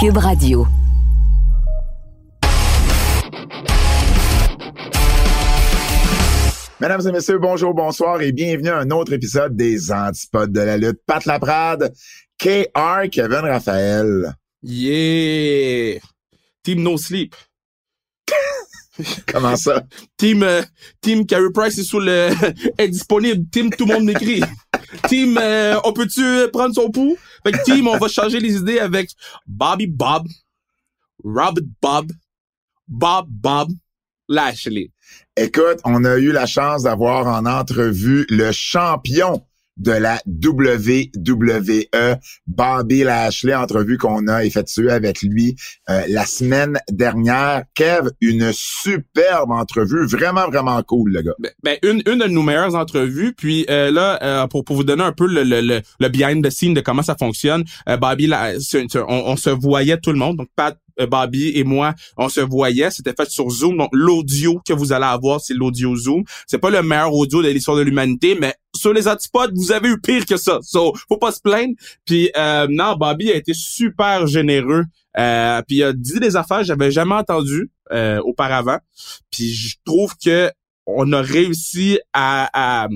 Cube Radio. Mesdames et messieurs, bonjour, bonsoir et bienvenue à un autre épisode des Antipodes de la lutte. Pat Laprade, KR, Kevin Raphaël. Yeah! Team No Sleep. Comment ça? Team, euh, team Carey Price est, sous le, est disponible. Team Tout le monde m'écrit. team euh, On peut-tu prendre son pouls? Fait que Team, on va changer les idées avec Bobby Bob, Robert Bob, Bob Bob, Lashley. Écoute, on a eu la chance d'avoir en entrevue le champion de la WWE, Bobby Lashley, entrevue qu'on a effectuée avec lui euh, la semaine dernière. Kev, une superbe entrevue, vraiment, vraiment cool, le gars. Ben, ben une, une de nos meilleures entrevues. Puis euh, là, euh, pour, pour vous donner un peu le, le, le, le behind the scene de comment ça fonctionne, Bobby, on, on, se voyait tout le monde. Donc, Bobby et moi, on se voyait. C'était fait sur Zoom. Donc, l'audio que vous allez avoir, c'est l'audio Zoom. C'est pas le meilleur audio de l'histoire de l'humanité, mais sur les antipodes, vous avez eu pire que ça. So, faut pas se plaindre. Puis, euh, non, Bobby a été super généreux. Euh, puis il a dit des affaires que j'avais jamais entendues euh, auparavant. Puis je trouve que on a réussi à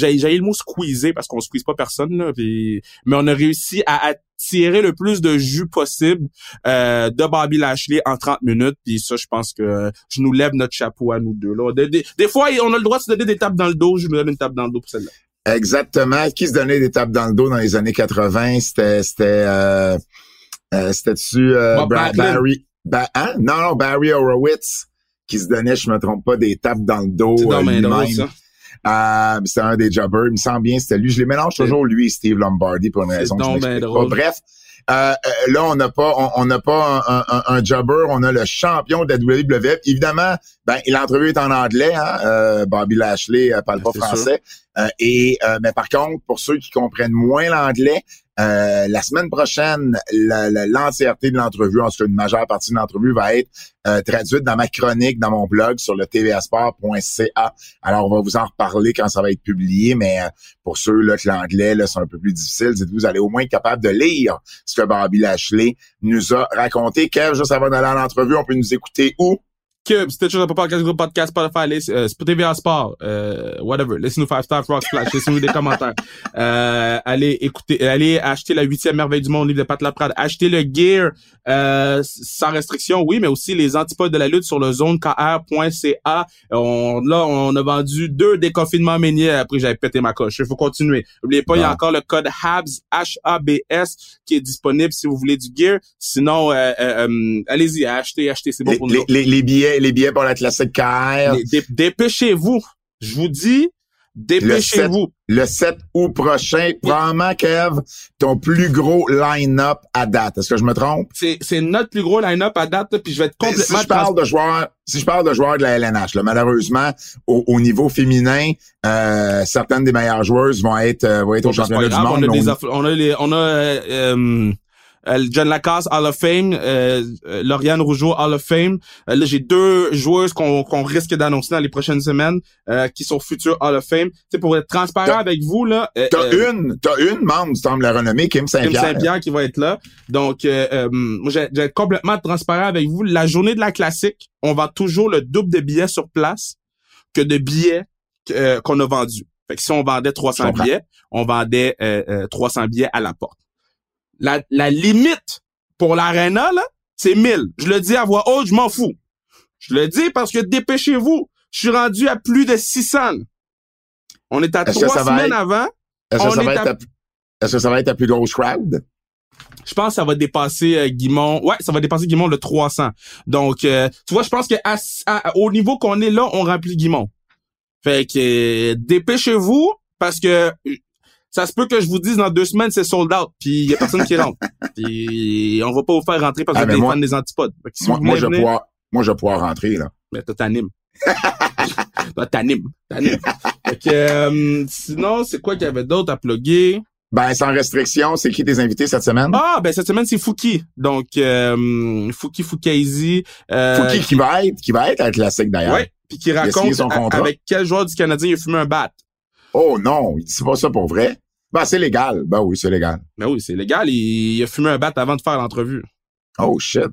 j'ai le mot squeezer parce qu'on squeeze pas personne là, mais on a réussi à, tirer le plus de jus possible euh, de Bobby Lashley en 30 minutes. Puis ça, je pense que je nous lève notre chapeau à nous deux. Là. Des, fois, on a le droit de se donner des tapes dans le dos. Je nous donne une tape dans le dos pour celle-là. Exactement. Qui se donnait des tapes dans le dos dans les années 80? C'était c'était euh, euh, c'était-tu euh, Barry hein? Non, non, Barry Horowitz qui se donnait, je me trompe pas, des tapes dans le dos. C'est lui-même. Euh, c'était un des jobbers. Il me semble bien c'était lui. Je les mélange toujours, lui et Steve Lombardi, pour une raison que je ben pas. Bref, euh, euh, là, on n'a pas, on n'a pas un, un, jobber, on a le champion de la WWE. Évidemment, ben, l'entrevue est en anglais, hein? Euh, Bobby Lashley parle pas français. et mais par contre, pour ceux qui comprennent moins l'anglais, euh, la semaine prochaine, l'entièreté de l'entrevue, en tout cas une majeure partie de l'entrevue, va être euh, traduite dans ma chronique, dans mon blog sur le tvasport.ca. Alors, on va vous en reparler quand ça va être publié, mais euh, pour ceux là que l'anglais c'est un peu plus difficile, dites-vous, vous allez au moins être capable de lire ce que Bobby Lashley nous a raconté. Kev, juste avant d'aller à l'entrevue, on peut nous écouter où? Cube, Stitcher, Apple Podcast, Group Podcast, Spotify, euh, TVA Sport, euh, whatever. Listen to Five Star Rock Splash. Laissez-nous des commentaires. Euh, allez écouter, allez acheter la huitième merveille du monde, livre de Pat Laprade. Achetez le gear, euh, sans restriction, oui, mais aussi les antipodes de la lutte sur le zonekr.ca. On, là, on a vendu deux déconfinements méniers après j'avais pété ma coche. Il faut continuer. N'oubliez pas, il y a encore le code HABS, H-A-B-S, qui est disponible si vous voulez du gear. Sinon, euh, euh, allez-y, achetez, achetez, c'est bon pour nous. Les, les billets les billets pour la classique KR. Dépêchez-vous. Je vous dis, dépêchez-vous. Le 7 août prochain, probablement, Kev, ton plus gros line-up à date. Est-ce que je me trompe? C'est notre plus gros line-up à date, puis je vais être complètement... Si je parle de joueurs, si je parle de joueurs de la LNH, malheureusement, au, niveau féminin, euh, certaines des meilleures joueuses vont être, euh, vont être au championnat du monde. On a, des, on a, euh, euh, John Lacasse Hall of Fame, euh, euh, Lauriane Rougeau Hall of Fame. là, j'ai deux joueuses qu'on risque d'annoncer dans les prochaines semaines qui sont futures Hall of Fame. C'est pour être transparent avec vous là. t'as une, t'as une membre du temple de la renommée, Kim Saint-Pierre. Kim Saint-Pierre qui va être là. Donc, moi, j'ai complètement transparent avec vous. La journée de la classique, on vend toujours le double de billets sur place que de billets qu'on a vendus. Fait que si on vendait 300 billets, on vendait 300 billets à la porte la, la limite pour l'arena, là, c'est 1000. Je le dis à voix haute, je m'en fous. Je le dis parce que dépêchez-vous. Je suis rendu à plus de 600. On est à trois semaines avant. Est-ce que, ça va être est-ce que ça va être la plus grosse crowd? Je pense que ça va dépasser euh, Guimont. Ouais, ça va dépasser Guimont le 300. Donc, euh, tu vois, je pense que au niveau qu'on est là, on remplit Guimont. Fait que euh, dépêchez-vous parce que ça se peut que je vous dise dans deux semaines c'est sold out puis il y a personne qui rentre puis on va pas vous faire rentrer parce que ah, vous êtes des antipodes moi, je vais pouvoir moi je vais pouvoir rentrer là mais toi t'animes toi t'animes t'animes euh, sinon c'est quoi qu'il y avait d'autre à plugger? Ben, sans restriction, c'est qui tes invités cette semaine? Ah, ben cette semaine, c'est Fouki. Donc, euh, Fouki Foukaisi. Euh, Fouki qui va être, qui va être un classique d'ailleurs. Oui, puis qui raconte avec quel joueur du Canadien il a fumé un bat. Oh non, il dit pas ça pour vrai. Ben, c'est légal. Ben oui, c'est légal. Ben oui, c'est légal. Il, a fumé un bat avant de faire l'entrevue. Oh shit.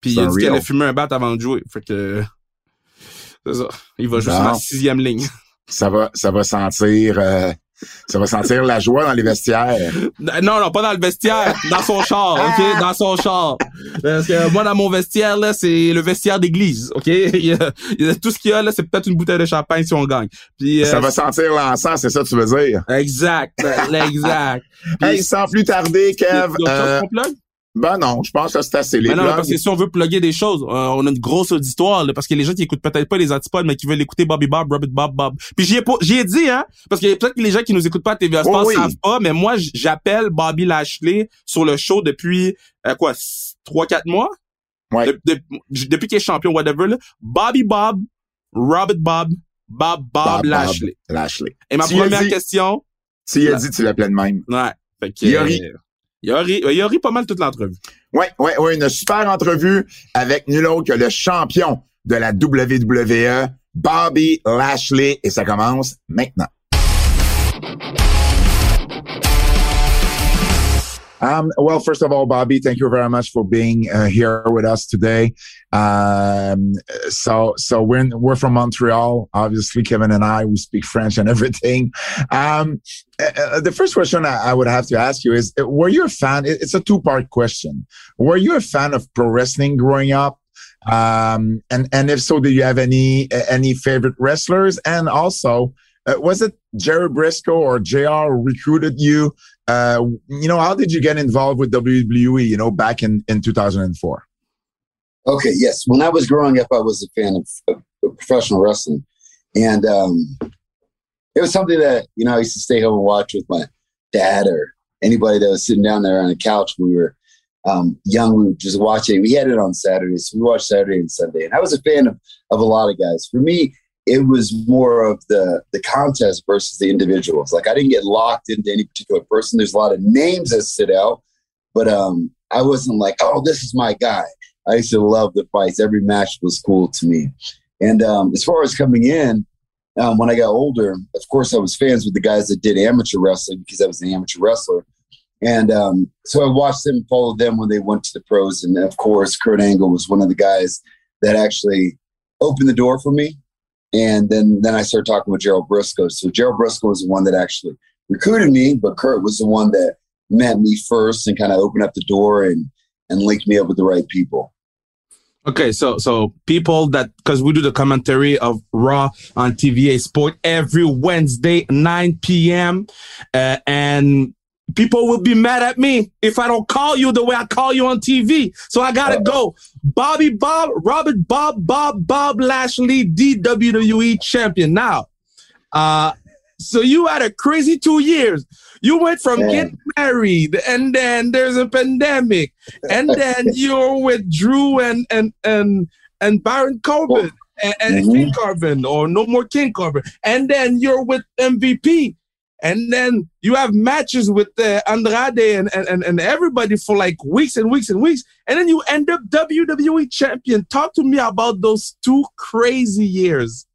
Puis il a dit qu'elle a fumé un bat avant de jouer. Fait que. C'est ça. Il va jouer sur la sixième ligne. Ça va, ça va sentir. Euh, ça va sentir la joie dans les vestiaires. Non, non, pas dans le vestiaire, dans son char, OK? Dans son char. Parce que moi, dans mon vestiaire, là, c'est le vestiaire d'église, OK? Il tout ce qu'il y a, là, c'est peut-être une bouteille de champagne si on gagne. Puis, ça euh, va sentir l'encens, c'est ça que tu veux dire? Exact, exact. hey, sans plus tarder, Kev... Ben non, je pense que c'est assez les ben non, parce que si on veut plugger des choses, euh, on a une grosse auditoire, là, parce que les gens qui écoutent peut-être pas les antipodes, mais qui veulent écouter Bobby Bob, Robert Bob, Bob. Puis j'y ai, j'y ai dit, hein, parce que peut-être que les gens qui nous écoutent pas à TVA Sports savent pas, mais moi, j'appelle Bobby Lashley sur le show depuis, euh, quoi, trois, quatre mois? Ouais. depuis qu'il est champion, whatever, là. Bobby Bob, Robert Bob, Bob, Bob, Lashley. Lashley. Et ma première question? Si il a dit, tu l'appelles de même. Ouais. Fait que, il il a ri, il a ri pas mal toute l'entrevue. Oui, oui, oui, une super entrevue avec nul autre que le champion de la WWE, Bobby Lashley, et ça commence maintenant. Um, well, first of all, Bobby, thank you very much for being uh, here with us today. Um, so, so we're we're from Montreal. Obviously, Kevin and I we speak French and everything. Um, uh, uh the first question I, I, would have to ask you is: Were you a fan? It's a two part question. Were you a fan of pro wrestling growing up? Um, and and if so, do you have any any favorite wrestlers? And also, uh, was it Jerry Brisco or JR recruited you? Uh, you know, how did you get involved with WWE, you know, back in, in 2004? Okay, yes. When I was growing up, I was a fan of, of, of professional wrestling. And um, it was something that, you know, I used to stay home and watch with my dad or anybody that was sitting down there on the couch when we were um, young. We were just watching. We had it on Saturdays. So we watched Saturday and Sunday. And I was a fan of, of a lot of guys. For me, it was more of the the contest versus the individuals. Like I didn't get locked into any particular person. There's a lot of names that stood out, but um, I wasn't like, oh, this is my guy. I used to love the fights. Every match was cool to me. And um, as far as coming in, um, when I got older, of course, I was fans with the guys that did amateur wrestling because I was an amateur wrestler. And um, so I watched them, followed them when they went to the pros. And of course, Kurt Angle was one of the guys that actually opened the door for me and then then I started talking with Gerald Brisco. So Gerald Brisco was the one that actually recruited me, but Kurt was the one that met me first and kind of opened up the door and and linked me up with the right people. Okay, so so people that because we do the commentary of Raw on TVA Sport every Wednesday 9 p.m. Uh, and people will be mad at me if I don't call you the way I call you on TV. So I gotta go. Bobby Bob, Robert Bob, Bob, Bob Lashley, DWWE champion. Now, uh, so you had a crazy two years. You went from getting married, and then there's a pandemic, and then you're with Drew and and and and Baron Corbin. And, and mm-hmm. King Corbin, or no more King Corbin, and then you're with MVP, and then you have matches with uh, Andrade and, and, and everybody for like weeks and weeks and weeks. And then you end up WWE champion. Talk to me about those two crazy years.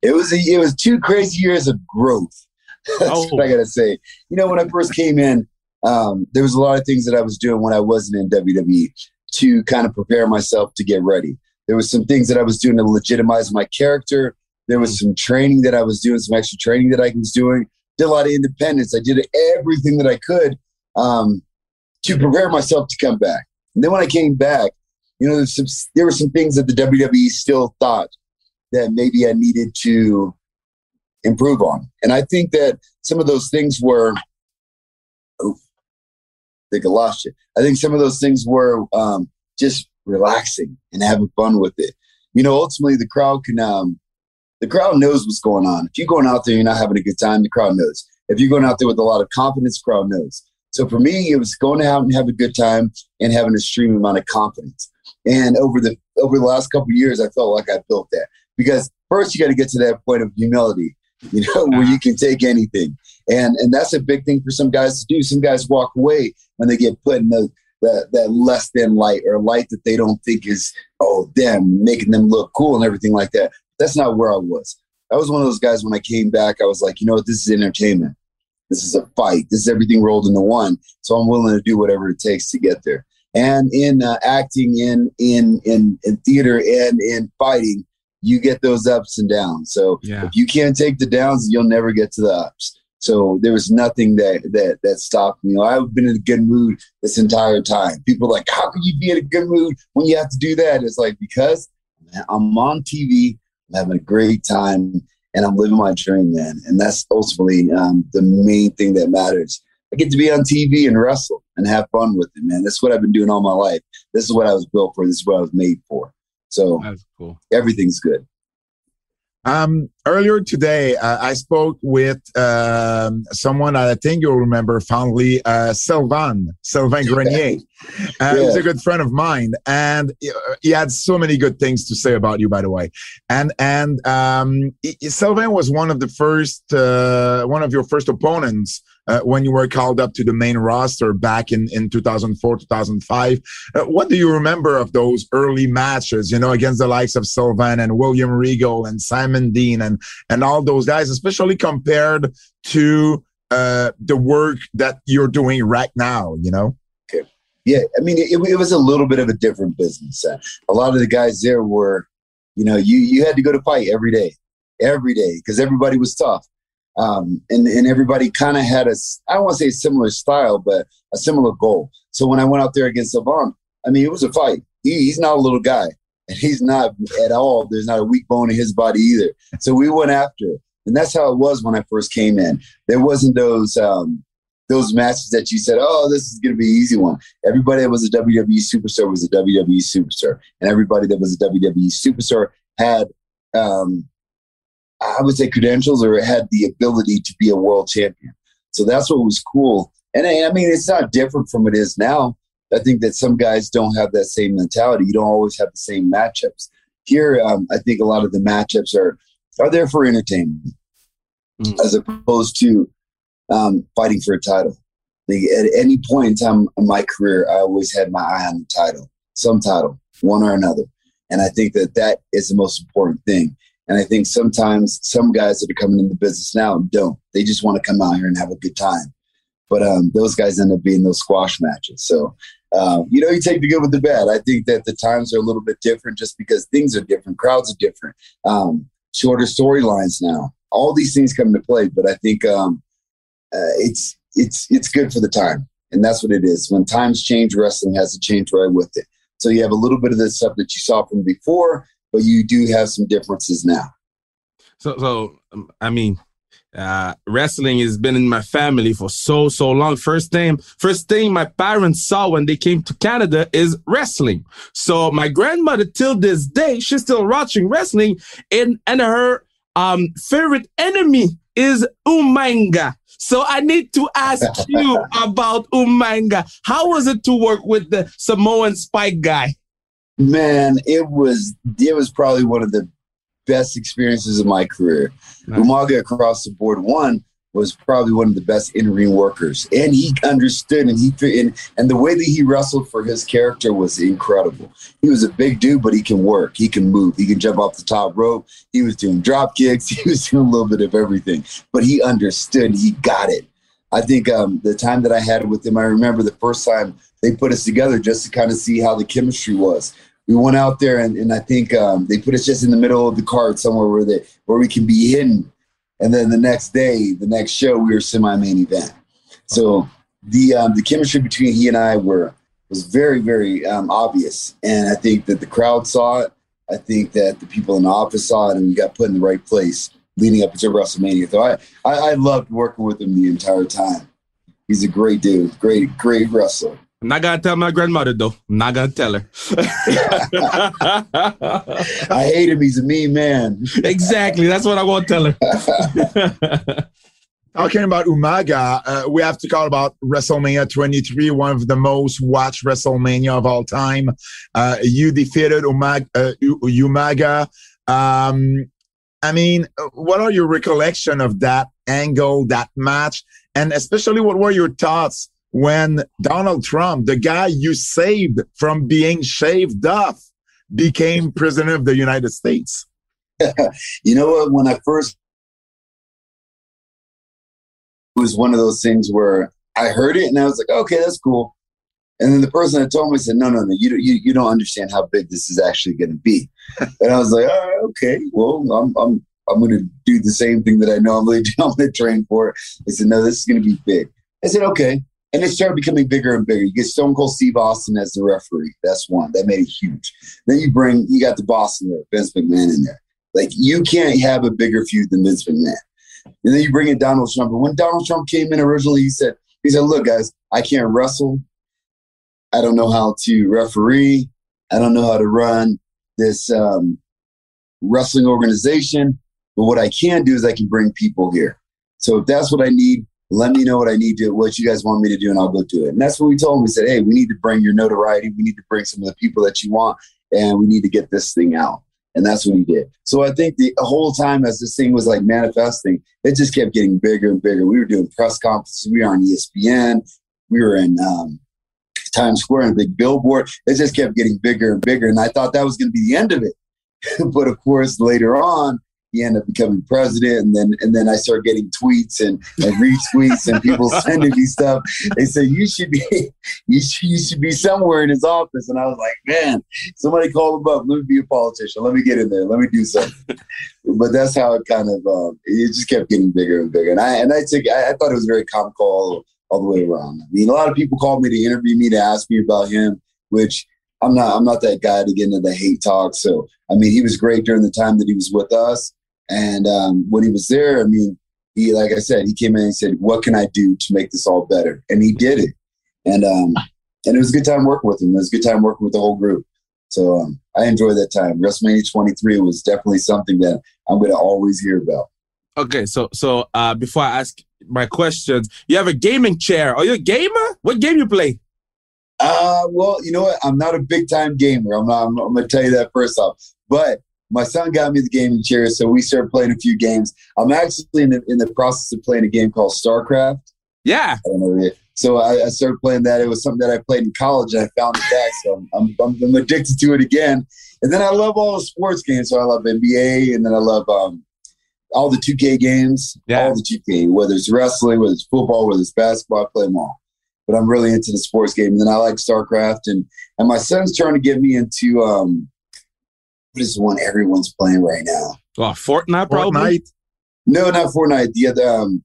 It was a, it was two crazy years of growth. That's oh. what I gotta say. You know, when I first came in, um, there was a lot of things that I was doing when I wasn't in WWE to kind of prepare myself to get ready. There was some things that I was doing to legitimize my character. There was some training that I was doing, some extra training that I was doing did a lot of independence. I did everything that I could um, to prepare myself to come back. And then when I came back, you know, some, there were some things that the WWE still thought that maybe I needed to improve on. And I think that some of those things were, oh, I think I lost you. I think some of those things were um, just relaxing and having fun with it. You know, ultimately the crowd can um, the crowd knows what's going on. If you're going out there, you're not having a good time, the crowd knows. If you're going out there with a lot of confidence, crowd knows. So for me, it was going out and having a good time and having a extreme amount of confidence. And over the over the last couple years, I felt like I built that because first you got to get to that point of humility, you know, where you can take anything. And and that's a big thing for some guys to do. Some guys walk away when they get put in the that, that less than light or light that they don't think is oh them making them look cool and everything like that that's not where I was. I was one of those guys when I came back, I was like, you know what, this is entertainment. This is a fight. This is everything rolled into one. So I'm willing to do whatever it takes to get there. and in uh, acting, in, in in in theater, and in fighting, you get those ups and downs. So yeah. if you can't take the downs, you'll never get to the ups. So there was nothing that that that stopped me. I've been in a good mood this entire time. People are like, how can you be in a good mood when you have to do that? It's like because I'm on TV, I'm having a great time, and I'm living my dream, man. And that's ultimately um, the main thing that matters. I get to be on TV and wrestle and have fun with it, man. That's what I've been doing all my life. This is what I was built for. This is what I was made for. So cool. Everything's good. Um, earlier today, uh, I spoke with um, someone I think you'll remember fondly, uh, Sylvain, Sylvain Grenier. Uh, yeah. He's a good friend of mine, and he had so many good things to say about you, by the way. And and um, Sylvain was one of the first, uh, one of your first opponents uh, when you were called up to the main roster back in, in 2004, 2005. Uh, what do you remember of those early matches, you know, against the likes of Sylvain and William Regal and Simon Dean and, and all those guys, especially compared to uh, the work that you're doing right now, you know? Yeah, I mean, it, it was a little bit of a different business. Uh, a lot of the guys there were, you know, you, you had to go to fight every day, every day, because everybody was tough um, and and everybody kind of had a I don't want to say similar style, but a similar goal. So when I went out there against Sylvain, I mean it was a fight. He, he's not a little guy, and he's not at all. There's not a weak bone in his body either. So we went after it, and that's how it was when I first came in. There wasn't those. Um, those matches that you said, "Oh, this is going to be an easy one." Everybody that was a WWE superstar was a WWE superstar, and everybody that was a WWE superstar had um, I would say credentials or had the ability to be a world champion. So that's what was cool. And I mean, it's not different from it is now. I think that some guys don't have that same mentality. You don't always have the same matchups. Here, um, I think a lot of the matchups are are there for entertainment, mm. as opposed to um, fighting for a title. Like at any point in time in my career, I always had my eye on the title, some title, one or another, and I think that that is the most important thing. And I think sometimes some guys that are coming in the business now don't. They just want to come out here and have a good time. But um, those guys end up being those squash matches. So, uh, you know, you take the good with the bad. I think that the times are a little bit different just because things are different, crowds are different, um, shorter storylines now. All these things come into play. But I think um, uh, it's it's it's good for the time, and that's what it is. When times change, wrestling has to change right with it. So you have a little bit of the stuff that you saw from before, but you do have some differences now. So, so um, I mean, uh, wrestling has been in my family for so so long. First thing, first thing my parents saw when they came to Canada is wrestling. So my grandmother, till this day, she's still watching wrestling, and and her um favorite enemy is Umaga. So I need to ask you about Umaga. How was it to work with the Samoan Spike guy? Man, it was it was probably one of the best experiences of my career. Nice. Umaga across the board one was probably one of the best in ring workers, and he understood and he and, and the way that he wrestled for his character was incredible. He was a big dude, but he can work, he can move, he can jump off the top rope. He was doing drop kicks, he was doing a little bit of everything, but he understood, he got it. I think um, the time that I had with him, I remember the first time they put us together just to kind of see how the chemistry was we went out there and, and I think um, they put us just in the middle of the card somewhere where they where we can be hidden. And then the next day, the next show, we were semi main event. So the um, the chemistry between he and I were was very very um, obvious, and I think that the crowd saw it. I think that the people in the office saw it, and we got put in the right place leading up to WrestleMania. So I, I, I loved working with him the entire time. He's a great dude, great great wrestler. I'm not gonna tell my grandmother though. I'm not gonna tell her. I hate him. He's a mean man. exactly. That's what I want to tell her. Talking about Umaga, uh, we have to talk about WrestleMania 23, one of the most watched WrestleMania of all time. Uh, you defeated Umaga. Uh, Umaga. Um, I mean, what are your recollection of that angle, that match, and especially what were your thoughts when Donald Trump, the guy you saved from being shaved off, became president of the United States? you know what? When I first it was one of those things where I heard it and I was like, okay, that's cool. And then the person that told me said, no, no, no, you, you, you don't understand how big this is actually going to be. and I was like, right, okay, well, I'm, I'm, I'm going to do the same thing that I normally do. I'm going to train for it. They said, no, this is going to be big. I said, okay. And it started becoming bigger and bigger. You get Stone Cold Steve Austin as the referee. That's one. That made it huge. Then you bring, you got the Boston there, Vince McMahon in there. Like, you can't have a bigger feud than Vince McMahon. And then you bring in Donald Trump. And when Donald Trump came in originally, he said, he said, look, guys, I can't wrestle. I don't know how to referee. I don't know how to run this um, wrestling organization. But what I can do is I can bring people here. So if that's what I need, let me know what I need to, what you guys want me to do, and I'll go do it. And that's what we told him. We said, hey, we need to bring your notoriety. We need to bring some of the people that you want, and we need to get this thing out. And that's what he did. So I think the whole time as this thing was like manifesting, it just kept getting bigger and bigger. We were doing press conferences. We were on ESPN. We were in um, Times Square and a big billboard. It just kept getting bigger and bigger. And I thought that was going to be the end of it. but of course, later on, he ended up becoming president and then and then I started getting tweets and, and retweets and people sending me stuff. They said you should be you should, you should be somewhere in his office. And I was like, man, somebody call him up. Let me be a politician. Let me get in there. Let me do something. but that's how it kind of um, it just kept getting bigger and bigger. And I and I took I, I thought it was very comical all, all the way around. I mean, a lot of people called me to interview me to ask me about him, which I'm not I'm not that guy to get into the hate talk. So I mean, he was great during the time that he was with us. And um, when he was there, I mean, he, like I said, he came in and said, "What can I do to make this all better?" And he did it. And um, and it was a good time working with him. It was a good time working with the whole group. So um, I enjoyed that time. WrestleMania 23 was definitely something that I'm going to always hear about. Okay, so so uh, before I ask my questions, you have a gaming chair. Are you a gamer? What game you play? Uh, well, you know what? I'm not a big time gamer. I'm not. I'm, I'm going to tell you that first off. But my son got me the gaming chair, so we started playing a few games. I'm actually in the, in the process of playing a game called StarCraft. Yeah. So I, I, started playing that. It was something that I played in college, and I found it back. So I'm, I'm, I'm, addicted to it again. And then I love all the sports games. So I love NBA, and then I love um, all the 2K games. Yeah. All the 2K, whether it's wrestling, whether it's football, whether it's basketball, I play them all. But I'm really into the sports game. And then I like StarCraft, and and my son's trying to get me into um, what is the one everyone's playing right now? Oh, Fortnite, probably. Fortnite? No, not Fortnite. The other um,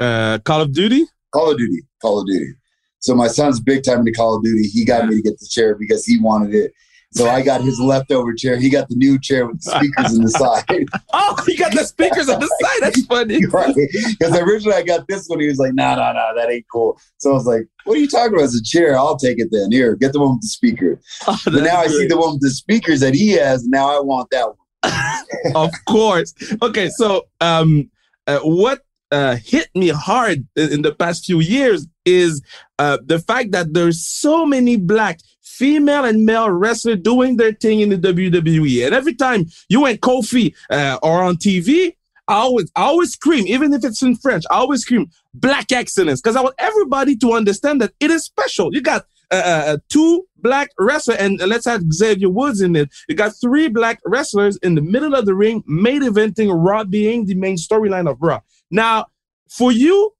uh, Call of Duty. Call of Duty. Call of Duty. So my son's big time into Call of Duty. He got yeah. me to get the chair because he wanted it. So I got his leftover chair. He got the new chair with the speakers in the side. oh, he got the speakers on the side. That's funny. right. Because originally I got this one. He was like, no, no, no, that ain't cool. So I was like, what are you talking about? It's a chair. I'll take it then. Here, get the one with the speaker. Oh, but now I see the one with the speakers that he has. Now I want that one. of course. Okay, so um, uh, what uh, hit me hard in the past few years is uh, the fact that there's so many black female and male wrestler doing their thing in the WWE. And every time you went Kofi uh, or on TV, I always, I always scream, even if it's in French, I always scream black excellence because I want everybody to understand that it is special. You got uh, uh, uh two black wrestlers, and let's have Xavier Woods in it. You got three black wrestlers in the middle of the ring, main eventing Raw being the main storyline of Raw. Now, for you,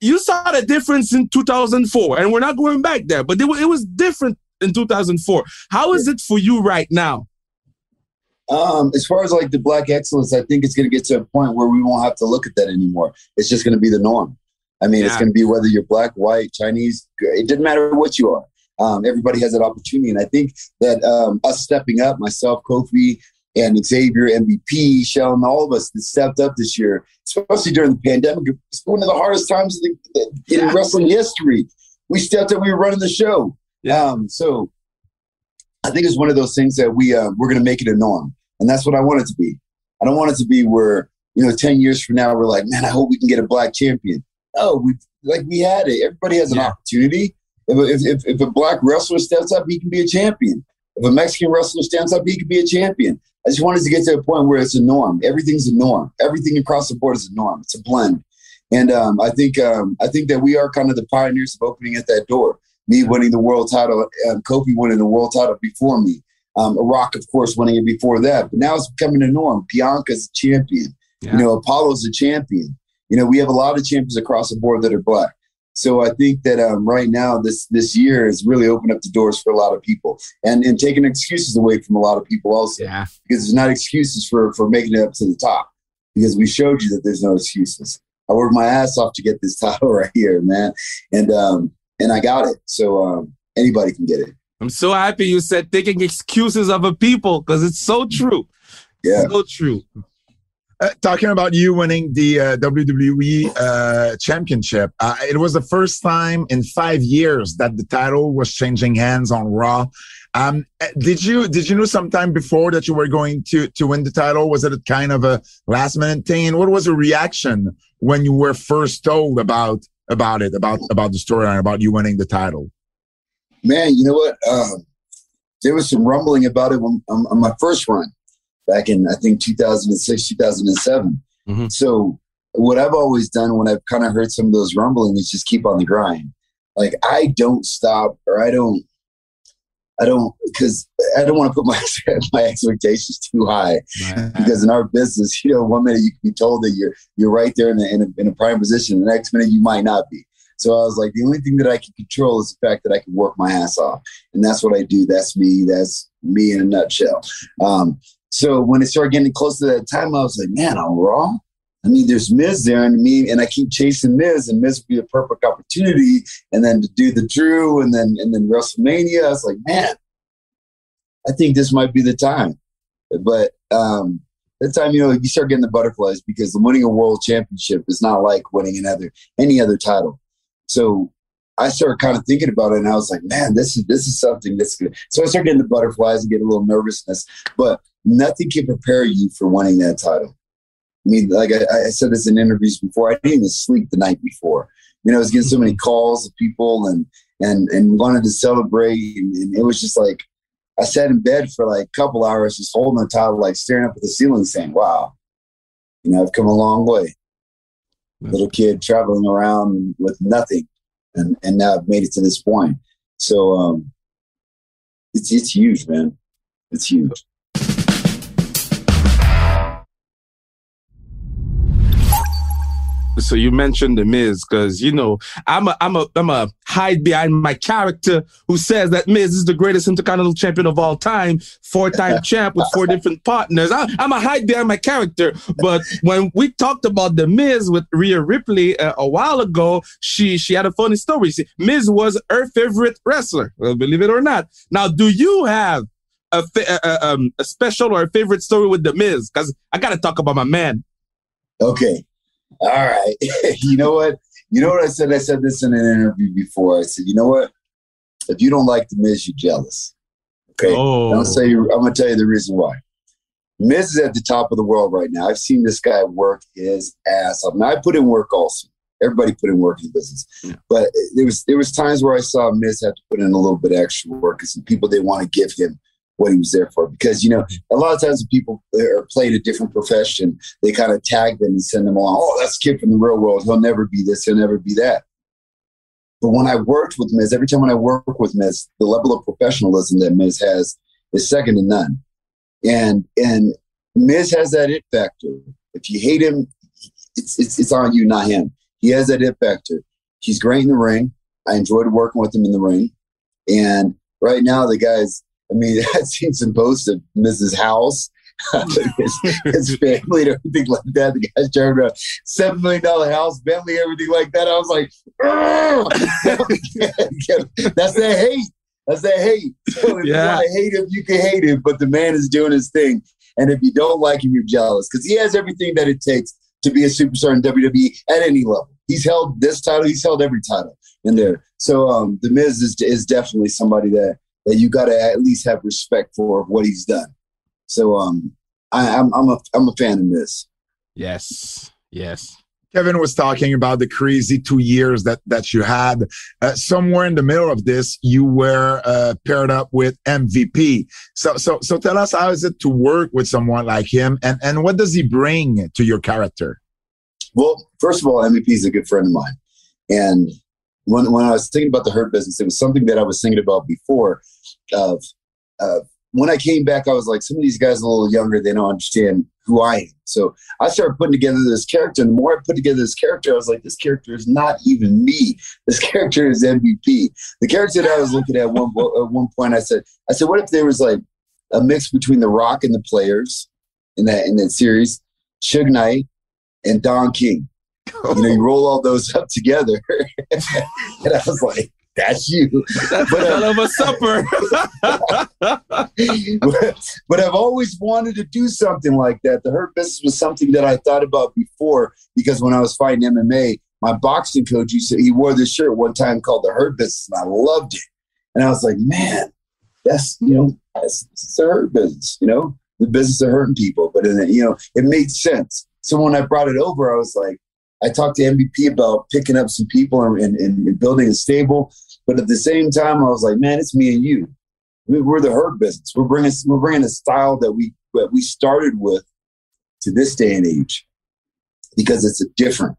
you saw the difference in 2004, and we're not going back there, but it, it was different in 2004. How is it for you right now? Um, as far as like the black excellence, I think it's going to get to a point where we won't have to look at that anymore. It's just going to be the norm. I mean, yeah. it's going to be whether you're black, white, Chinese. It doesn't matter what you are. Um, everybody has that opportunity, and I think that um, us stepping up, myself, Kofi, and Xavier, MVP, Shelton, all of us that stepped up this year, especially during the pandemic. It's one of the hardest times in, yeah. wrestling history. We stepped up. We were running the show. Yeah. Um, so I think it's one of those things that we uh, we're going to make it a norm, and that's what I want it to be. I don't want it to be where you know ten years from now we're like, man, I hope we can get a black champion. Oh, we like we had it. Everybody has an yeah. opportunity. If, if, if a black wrestler steps up, he can be a champion. If a Mexican wrestler stands up, he could be a champion. I just wanted to get to a point where it's a norm. Everything's a norm. Everything across the board is a norm. It's a blend. And um, I think um, I think that we are kind of the pioneers of opening at that door. Me winning the world title, um, Kofi winning the world title before me, um, Rock, of course, winning it before that. But now it's becoming a norm. Bianca's a champion. Yeah. You know, Apollo's a champion. You know, we have a lot of champions across the board that are black. So I think that um, right now this this year has really opened up the doors for a lot of people and and taking excuses away from a lot of people also. Yeah. Because there's not excuses for for making it up to the top. Because we showed you that there's no excuses. I worked my ass off to get this title right here, man, and um and I got it. So um, anybody can get it. I'm so happy you said taking excuses of a people because it's so true. Yeah, so true. Uh, talking about you winning the uh, WWE uh, championship, uh, it was the first time in five years that the title was changing hands on Raw. Um, uh, did you did you know sometime before that you were going to to win the title? Was it a kind of a last minute thing? And what was the reaction when you were first told about about it about about the storyline about you winning the title? Man, you know what? Um, there was some rumbling about it on, on my first run back in I think 2006, 2007. Mm-hmm. So what I've always done when I've kind of heard some of those rumblings is just keep on the grind. Like I don't stop or I don't I don't because I don't want to put my my expectations too high right. because in our business, you know, one minute you can be told that you're you're right there in a, in a, in a prime position, the next minute you might not be. So I was like, the only thing that I can control is the fact that I can work my ass off, and that's what I do. That's me. That's me in a nutshell. Um, so when it started getting close to that time, I was like, man, I'm wrong. I mean, there's Miz there, and me, and I keep chasing Miz, and Miz would be a perfect opportunity, and then to do the Drew, and then and then WrestleMania. I was like, man, I think this might be the time. But um, that time, you know, you start getting the butterflies because winning a world championship is not like winning another any other title. So I started kind of thinking about it, and I was like, man, this is this is something that's good. So I started getting the butterflies and getting a little nervousness, but nothing can prepare you for winning that title. I mean, like I, I, said this in interviews before, I didn't even sleep the night before. You know, I was getting so many calls of people and and and wanted to celebrate, and, and it was just like I sat in bed for like a couple hours, just holding the title, like staring up at the ceiling, saying, "Wow, you know, I've come a long way." Little kid traveling around with nothing, and and now I've made it to this point. So um, it's it's huge, man. It's huge. So you mentioned the Miz because you know I'm a I'm a I'm a hide behind my character who says that Miz is the greatest Intercontinental Champion of all time, four time champ with four different partners. I, am a hide behind my character, but when we talked about the Miz with Rhea Ripley uh, a while ago, she she had a funny story. See, Miz was her favorite wrestler, well, believe it or not. Now, do you have a, a, um, a special or a favorite story with the Miz? Because I got to talk about my man. Okay. All right. you know what? You know what I said? I said this in an interview before. I said, you know what? If you don't like the Miz, you're jealous. Okay. Oh. I'll say I'm gonna tell you the reason why. Miz is at the top of the world right now. I've seen this guy work his ass off. Now I put in work also. Everybody put in work in business, yeah. but there was there was times where I saw Miz have to put in a little bit extra work because people didn't want to give him what he was there for. Because, you know, a lot of times people are played a different profession, they kind of tag them and send them along. Oh, that's kid from the real world. He'll never be this. He'll never be that. But when I worked with Miz, every time when I work with Miz, the level of professionalism that Miz has is second to none. And and Miz has that it factor. If you hate him, it's it's, it's on you, not him. He has that it factor. He's great in the ring. I enjoyed working with him in the ring. And right now, the guy's I mean, that seems seen some posts of Miz's House, his, his, family, and everything like that. The guy's driving a seven million dollar house, Bentley, everything like that. I was like, that's that hate. That's that hate. So if yeah. you hate him, you can hate him, but the man is doing his thing. And if you don't like him, you're jealous because he has everything that it takes to be a superstar in WWE at any level. He's held this title, he's held every title in there. So um, the Miz is, is definitely somebody that that you got to at least have respect for what he's done. So um, I, am I'm, I'm a I'm a fan of this. Yes, yes. Kevin was talking about the crazy two years that that you had. Uh, somewhere in the middle of this, you were uh, paired up with MVP. So so so tell us how is it to work with someone like him, and and what does he bring to your character? Well, first of all, MVP is a good friend of mine, and when when I was thinking about the hurt business, it was something that I was thinking about before of of when I came back, I was like, some of these guys are a little younger. They don't understand who I am. So I started putting together this character. And the more I put together this character, I was like, this character is not even me. This character is MVP. The character that I was looking at one at one point, I said, I said, what if there was like a mix between The Rock and the players in that in that series, Suge Knight and Don King. You know, you roll all those up together, and I was like, that's you. That's but, a uh, hell of a supper. but, but, I've always wanted to do something like that. The Hurt Business was something that I thought about before because when I was fighting MMA, my boxing coach, he said he wore this shirt one time called the Hurt Business, and I loved it. And I was like, man, that's you know, that's, that's the Hurt Business. You know, the business of hurting people. But then, you know, it made sense. So when I brought it over, I was like, I talked to MVP about picking up some people and, and, and building a stable. But at the same time, I was like, man, it's me and you. We're the hurt business. We're bringing we're bringing a style that we that we started with to this day and age because it's a different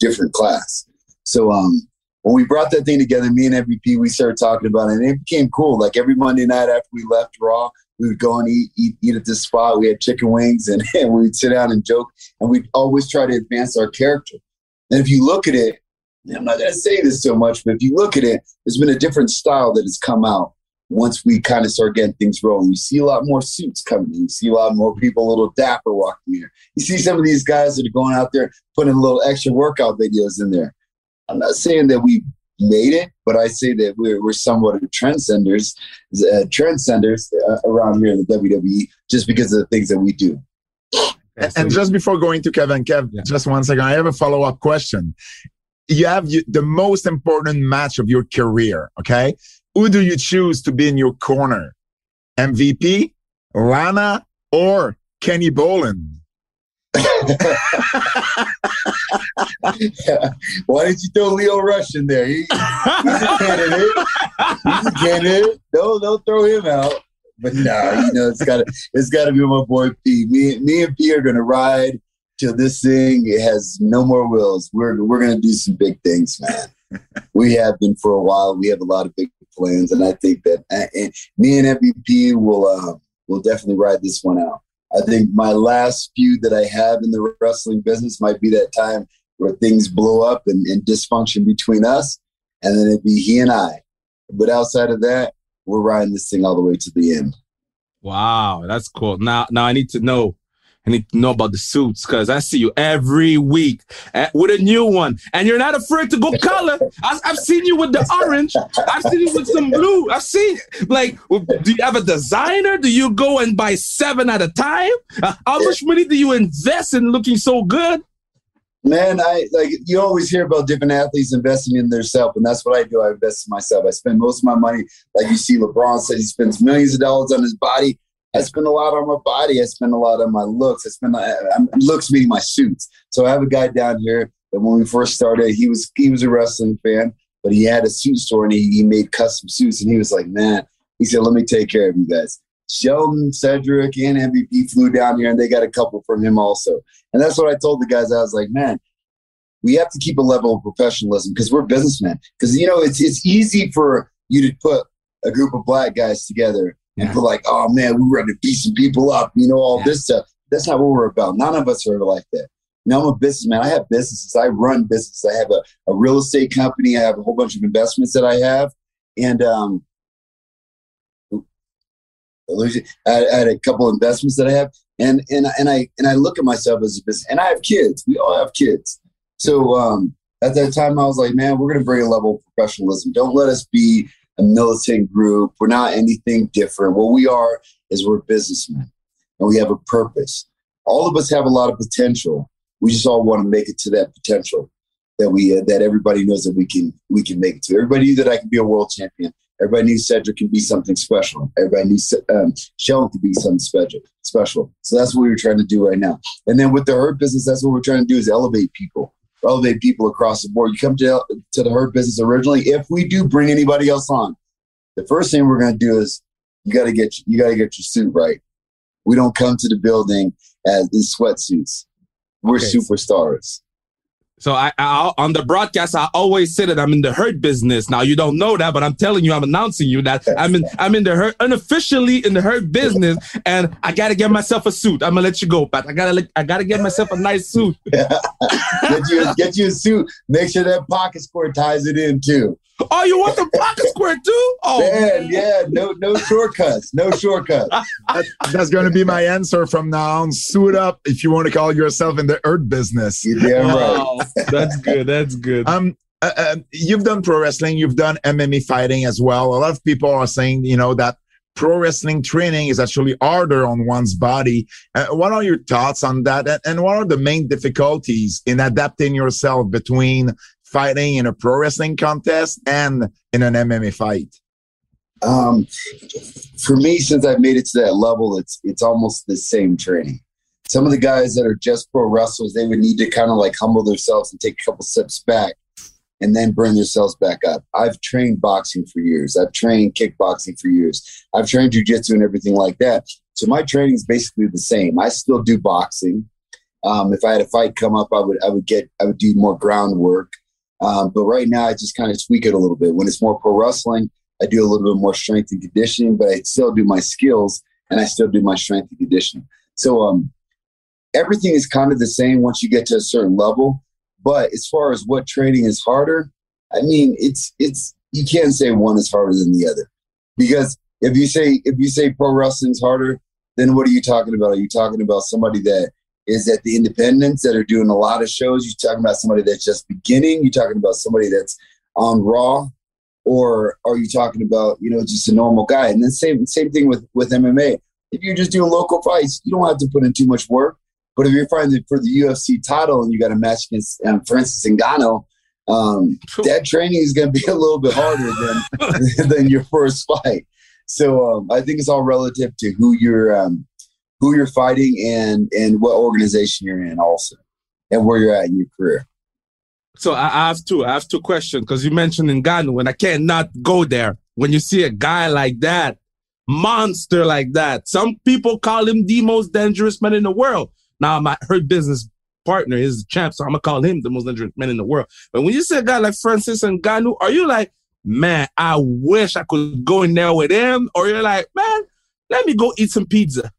different class. So um, when we brought that thing together, me and MVP, we started talking about it, and it became cool. Like every Monday night after we left Raw, we would go and eat, eat, eat at this spot. We had chicken wings, and, and we'd sit down and joke, and we'd always try to advance our character. And if you look at it, I'm not going to say this so much, but if you look at it, there's been a different style that has come out once we kind of start getting things rolling. You see a lot more suits coming in. You see a lot more people a little dapper walking here. You see some of these guys that are going out there putting a little extra workout videos in there. I'm not saying that we made it, but I say that we're, we're somewhat of trendsetters, uh, trendsetters uh, around here in the WWE just because of the things that we do. And, and just before going to Kevin, Kev, yeah. just one second. I have a follow up question you have the most important match of your career. Okay. Who do you choose to be in your corner? MVP, Lana, or Kenny Bolin? Why didn't you throw Lio Rush in there? He, he's a candidate. He's a candidate. Don't don't throw him out. But no, nah, you know it's got to it's got to be my boy P. Me me and P are gonna ride till this thing has no more wheels. We're we're gonna do some big things, man. we have been for a while. We have a lot of big plans, and I think that and me and MVP will uh, will definitely ride this one out. I think my last feud that I have in the wrestling business might be that time where things blow up and, and dysfunction between us, and then it'd be he and I. But outside of that, we're riding this thing all the way to the end. Wow, that's cool. Now, now I need to know I need to know about the suits because I see you every week at, with a new one, and you're not afraid to go color. I, have seen you with the orange. I've seen you with some blue. I've seen like, do you have a designer? Do you go and buy seven at a time? Uh, how much money do you invest in looking so good? Man, I like you always hear about different athletes investing in themselves, and that's what I do. I invest in myself. I spend most of my money, like you see, LeBron said he spends millions of dollars on his body. I spend a lot on my body. I spend a lot on my looks. I spend I'm, looks meaning my suits. So I have a guy down here that when we first started, he was he was a wrestling fan, but he had a suit store and he, he made custom suits. And he was like, man, he said, let me take care of you guys. Shelton, Cedric, and MVP flew down here, and they got a couple from him also. And that's what I told the guys. I was like, man, we have to keep a level of professionalism because we're businessmen. Because you know, it's it's easy for you to put a group of black guys together yeah. People like, oh man, we're ready to beat some people up, you know, all yeah. this stuff. That's not what we're about. None of us are like that. Know, I'm a businessman. I have businesses. I run businesses. I have a, a real estate company. I have a whole bunch of investments that I have. And um, I had a couple investments that I have, and and and I and I look at myself as a business, and I have kids. We all have kids. So um, at that time, I was like, man, we're going to bring a level of professionalism. Don't let us be a militant group. We're not anything different. What we are is we're businessmen and we have a purpose. All of us have a lot of potential. We just all want to make it to that potential that we uh, that everybody knows that we can we can make it to. Everybody knew that I can be a world champion. Everybody knew Cedric can be something special. Everybody knew um, Shelton could be something special. Special. So that's what we were trying to do right now. And then with the hurt business, that's what we're trying to do is elevate people elevate people across the board. You come to, to the Hurt business originally. If we do bring anybody else on, the first thing we're going to do is you got to get you got to get your suit right. We don't come to the building as in sweatsuits. We're okay. superstars. So I, I, on the broadcast, I always say that I'm in the hurt business. Now you don't know that, but I'm telling you, I'm announcing you that I'm in, I'm in the hurt, unofficially in the hurt business, and I gotta get myself a suit. I'm gonna let you go, Pat. I gotta, I gotta get myself a nice suit. get you, get you a suit. Make sure that pocket square ties it in too. Oh, you want the pocket square too? Oh, man, yeah, no, no shortcuts, no shortcuts. that, that's going to be my answer from now on. Suit up if you want to call yourself in the hurt business. Yeah, right. that's good. That's good. Um, uh, uh, you've done pro wrestling, you've done MMA fighting as well. A lot of people are saying, you know, that pro wrestling training is actually harder on one's body. Uh, what are your thoughts on that? And, and what are the main difficulties in adapting yourself between fighting in a pro wrestling contest and in an MMA fight? Um, for me, since I've made it to that level, it's it's almost the same training. Some of the guys that are just pro wrestlers, they would need to kind of like humble themselves and take a couple steps back and then bring themselves back up. I've trained boxing for years. I've trained kickboxing for years. I've trained jujitsu and everything like that. So my training is basically the same. I still do boxing. Um, if I had a fight come up, I would I would get I would do more groundwork. Um, but right now, I just kind of tweak it a little bit. When it's more pro wrestling, I do a little bit more strength and conditioning, but I still do my skills and I still do my strength and conditioning. So um, everything is kind of the same once you get to a certain level. But as far as what training is harder, I mean, it's it's you can't say one is harder than the other because if you say if you say pro wrestling is harder, then what are you talking about? Are you talking about somebody that is at the independents that are doing a lot of shows. You're talking about somebody that's just beginning. You're talking about somebody that's on Raw, or are you talking about you know just a normal guy? And then same same thing with with MMA. If you're just doing local fights, you don't have to put in too much work. But if you're fighting for the UFC title and you got a match against, um, for instance, Ngannou, um, that training is going to be a little bit harder than than your first fight. So um, I think it's all relative to who you're um, who you're fighting and and what organization you're in also and where you're at in your career. So i have two i have two questions because you mentioned Ngannou when i cannot go there. When you see a guy like that monster like that some people call him the most dangerous man in the world. Now my hurt business partner is the champ so i'm gonna call him the most dangerous man in the world. But when you see a guy like francis and Ngannou, are you like man i wish i could go in there with him or you're like man let me go eat some pizza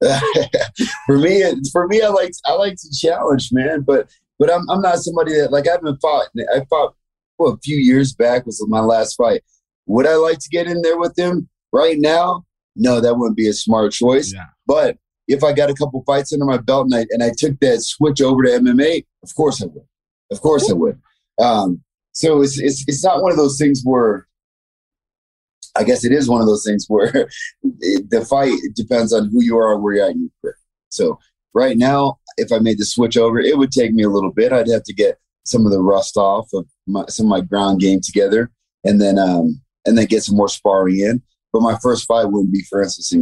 for me, for me, I like I like to challenge, man. But but I'm I'm not somebody that like I haven't fought. I fought well, a few years back was my last fight. Would I like to get in there with him right now? No, that wouldn't be a smart choice. Yeah. But if I got a couple fights under my belt and I, and I took that switch over to MMA, of course I would. Of course I would. Um, so it's, it's it's not one of those things where I guess it is one of those things where the fight depends on who you are and where you're at in your career. So right now, if I made the switch over, it would take me a little bit. I'd have to get some of the rust off of my, some of my ground game together, and then um, and then get some more sparring in. But my first fight wouldn't be, for instance,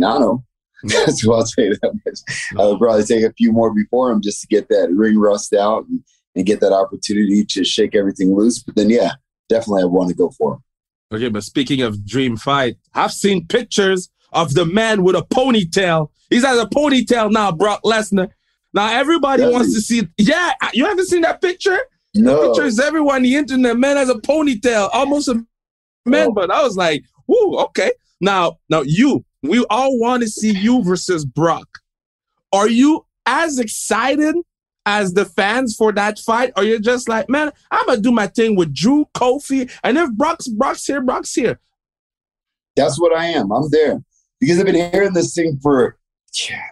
That's what I'll say that much. I would probably take a few more before him just to get that ring rust out and, and get that opportunity to shake everything loose. But then, yeah, definitely I want to go for him. Okay, but speaking of dream fight, I've seen pictures of the man with a ponytail. He's has a ponytail now, Brock Lesnar. Now everybody wants to see. Yeah, you haven't seen that picture? No. The picture is everywhere on the internet. Man has a ponytail, almost a man. Oh. But I was like, whoo, okay. Now, now you, we all want to see you versus Brock. Are you as excited as the fans for that fight, or you're just like, man, I'm gonna do my thing with Drew, Kofi, and if Brock's Brock's here, Brock's here. That's what I am. I'm there because I've been hearing this thing for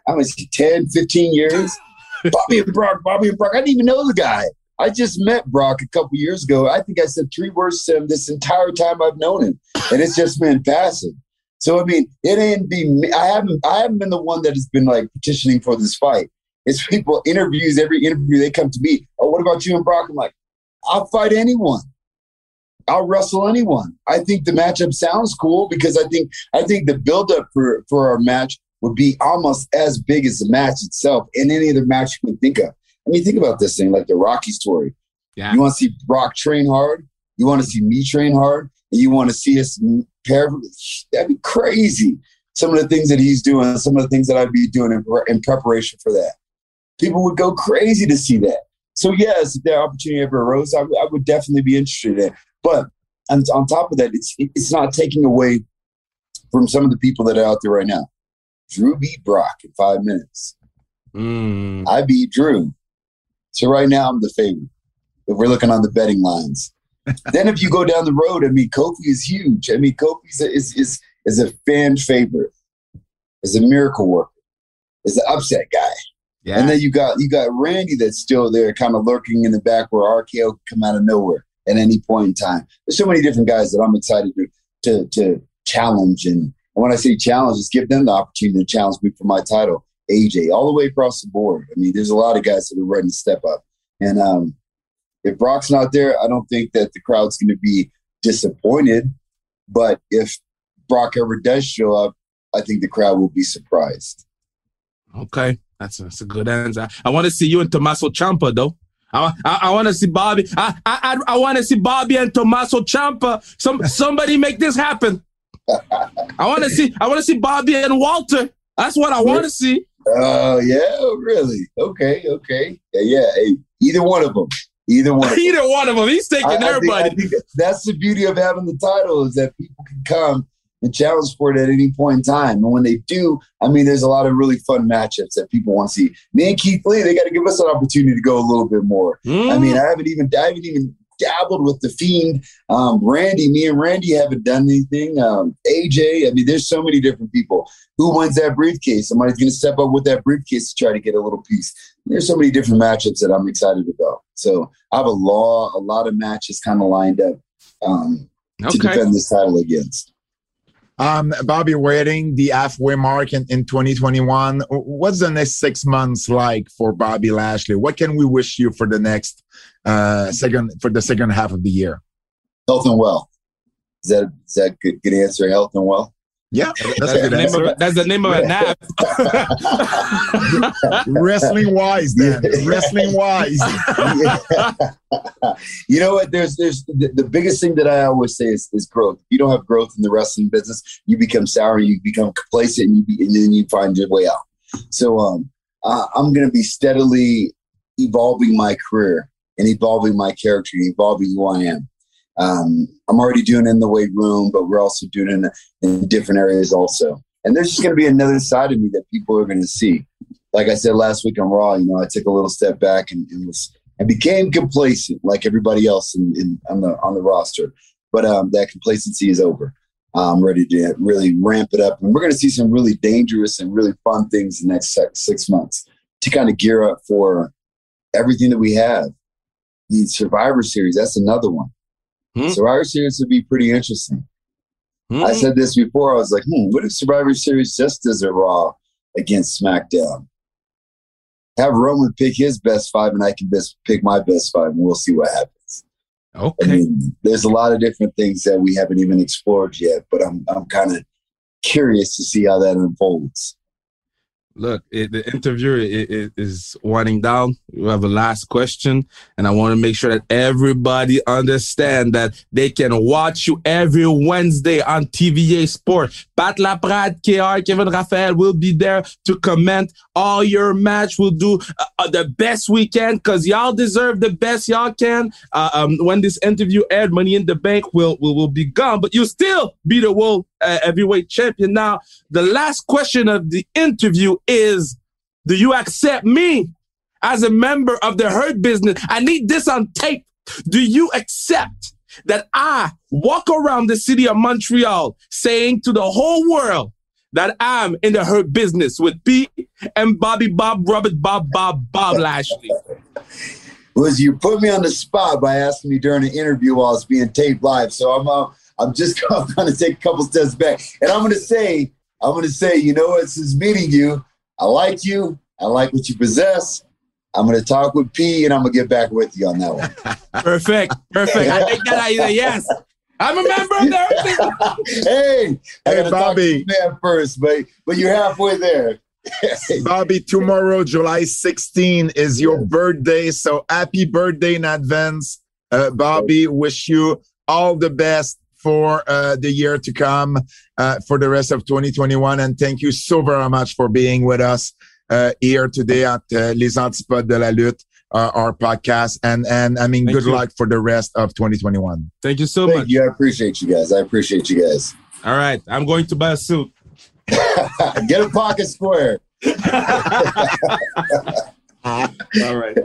I was 10, 15 years. Bobby and Brock, Bobby and Brock. I didn't even know the guy. I just met Brock a couple years ago. I think I said three words to him this entire time I've known him, and it's just been passive. So I mean, it ain't be me. I haven't. I haven't been the one that has been like petitioning for this fight. It's people interviews. Every interview they come to me. Oh, what about you and Brock? I'm like, I'll fight anyone. I'll wrestle anyone. I think the matchup sounds cool because I think I think the buildup for for our match would be almost as big as the match itself and any other match you can think of. I mean, think about this thing like the Rocky story. Yeah. You want to see Brock train hard. You want to see me train hard, and you want to see us pair. That'd be crazy. Some of the things that he's doing, some of the things that I'd be doing in, in preparation for that people would go crazy to see that. so yes, if that opportunity ever arose, I, I would definitely be interested in it. But on, on top of that, it's it's not taking away from some of the people that are out there right now. Drew beat Brock in five minutes. Mm. I beat Drew. So right now I'm the favorite. If we're looking on the betting lines. then if you go down the road, I mean Kofi is huge. I mean Kofi is is is a fan favorite, is a miracle worker, is an upset guy. Yeah. And then you got you got Randy that's still there, kind of lurking in the back where RKO can come out of nowhere at any point in time. There's so many different guys that I'm excited to to, to challenge. And, and when I say challenge, is give them the opportunity to challenge me for my title. AJ, all the way across the board. I mean, there's a lot of guys that are ready to step up. And um, if Brock's not there, I don't think that the crowd's going to be disappointed. But if Brock ever does show up, I think the crowd will be surprised. Okay. That's a, that's a good answer. I want to see you and Tommaso Ciampa though. I, I, I want to see Bobby. I I, I want to see Bobby and Tommaso Ciampa. Some somebody make this happen. I want to see. I want to see Bobby and Walter. That's what I want to see. Oh uh, yeah, really? Okay, okay, yeah, yeah. Hey, either one of them. Either one. either one of them. He's taking I, everybody. I think, I think that's the beauty of having the title is that people can come and challenge for it at any point in time. And when they do, I mean, there's a lot of really fun matchups that people want to see. Me and Keith Lee, they got to give us an opportunity to go a little bit more. Mm. I mean, I haven't even, I haven't even dabbled with the Fiend. Um, Randy, me and Randy haven't done anything. Um, AJ, I mean, there's so many different people. Who wins that briefcase? Somebody's going to step up with that briefcase to try to get a little piece. There's so many different matchups that I'm excited about. So I have a law, a lot of matches kind of lined up um, okay. to defend this title against. Um, Bobby, we're hitting the halfway mark in, in 2021. What's the next six months like for Bobby Lashley? What can we wish you for the next uh, second for the second half of the year? Health and well. Is that is that good, good answer? Health and well. Yeah, that's, that's, the, name of, that's the name of a nap. Wrestling wise, then. Wrestling wise. you know what? There's there's the, the, biggest thing that I always say is, is growth. If you don't have growth in the wrestling business, you become sour, you become complacent, and, you be, and then you find your way out. So um, I'm going to be steadily evolving my career and evolving my character, and evolving who I am. Um, I'm already doing in the weight room, but we're also doing in, in different areas also. And there's just going to be another side of me that people are going to see. Like I said last week on Raw, you know, I took a little step back and, and was and became complacent like everybody else in, in on the on the roster. But um, that complacency is over. I'm ready to really ramp it up, and we're going to see some really dangerous and really fun things in the next six months to kind of gear up for everything that we have. The Survivor Series, that's another one. Hmm? Survivor Series would be pretty interesting. Hmm? I said this before. I was like, hmm, what if Survivor Series just does a Raw against SmackDown? Have Roman pick his best five, and I can best pick my best five, and we'll see what happens. Okay. I mean, there's a lot of different things that we haven't even explored yet, but I'm I'm kind of curious to see how that unfolds. Look, it, the interview it, it is winding down. We have a last question, and I want to make sure that everybody understand that they can watch you every Wednesday on TVA Sport. Pat Laprade, KR, Kevin Raphael will be there to comment all your match. We'll do uh, uh, the best we can because y'all deserve the best y'all can. Uh, um, when this interview aired, Money in the Bank will will, will be gone, but you'll still be the world uh, heavyweight champion. Now, the last question of the interview is, do you accept me as a member of the Hurt Business? I need this on tape. Do you accept that I walk around the city of Montreal saying to the whole world that I'm in the Hurt Business with P and Bobby Bob Robert Bob Bob Bob Lashley? Was you put me on the spot by asking me during an interview while it's being taped live. So I'm uh, I'm just going to take a couple steps back, and I'm going to say, I'm going to say, you know what? Since meeting you, I like you. I like what you possess. I'm going to talk with P, and I'm going to get back with you on that one. Perfect, perfect. I think that I yes. I'm a member of the. hey, I hey, Bobby. man first, but but you're halfway there. Bobby, tomorrow, July 16, is your birthday. So happy birthday in advance. Uh, Bobby, wish you all the best for uh, the year to come, uh, for the rest of 2021. And thank you so very much for being with us uh, here today at uh, Les Antipodes de la Lutte. uh, our podcast. And and I mean, Thank good you. luck for the rest of 2021. Thank you so Thank much. You. I appreciate you guys. I appreciate you guys. All right, I'm going to buy a suit. Get a pocket square. All right.